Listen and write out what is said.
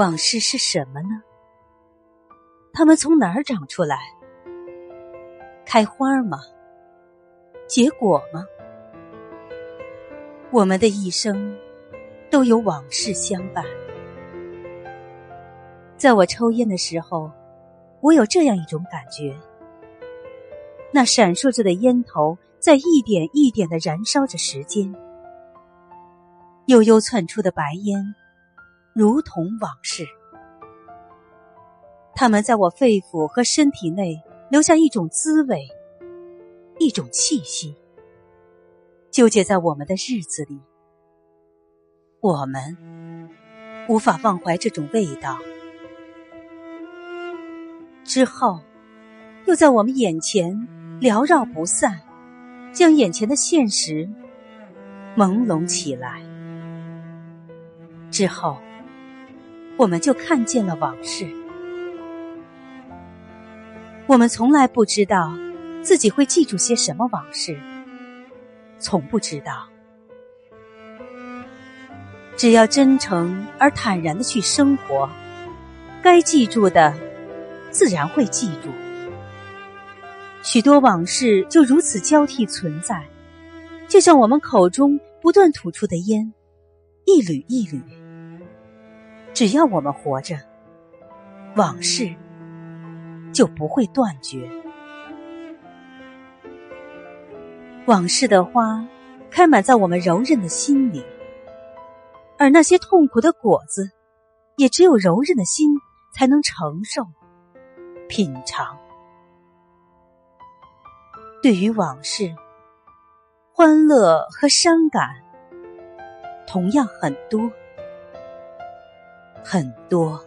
往事是什么呢？它们从哪儿长出来？开花吗？结果吗？我们的一生都有往事相伴。在我抽烟的时候，我有这样一种感觉：那闪烁着的烟头在一点一点的燃烧着时间，悠悠窜出的白烟，如同往事。他们在我肺腑和身体内留下一种滋味，一种气息，纠结在我们的日子里。我们无法忘怀这种味道，之后又在我们眼前缭绕不散，将眼前的现实朦胧起来。之后，我们就看见了往事。我们从来不知道自己会记住些什么往事，从不知道。只要真诚而坦然的去生活，该记住的自然会记住。许多往事就如此交替存在，就像我们口中不断吐出的烟，一缕一缕。只要我们活着，往事。就不会断绝。往事的花开满在我们柔韧的心里，而那些痛苦的果子，也只有柔韧的心才能承受、品尝。对于往事，欢乐和伤感同样很多，很多。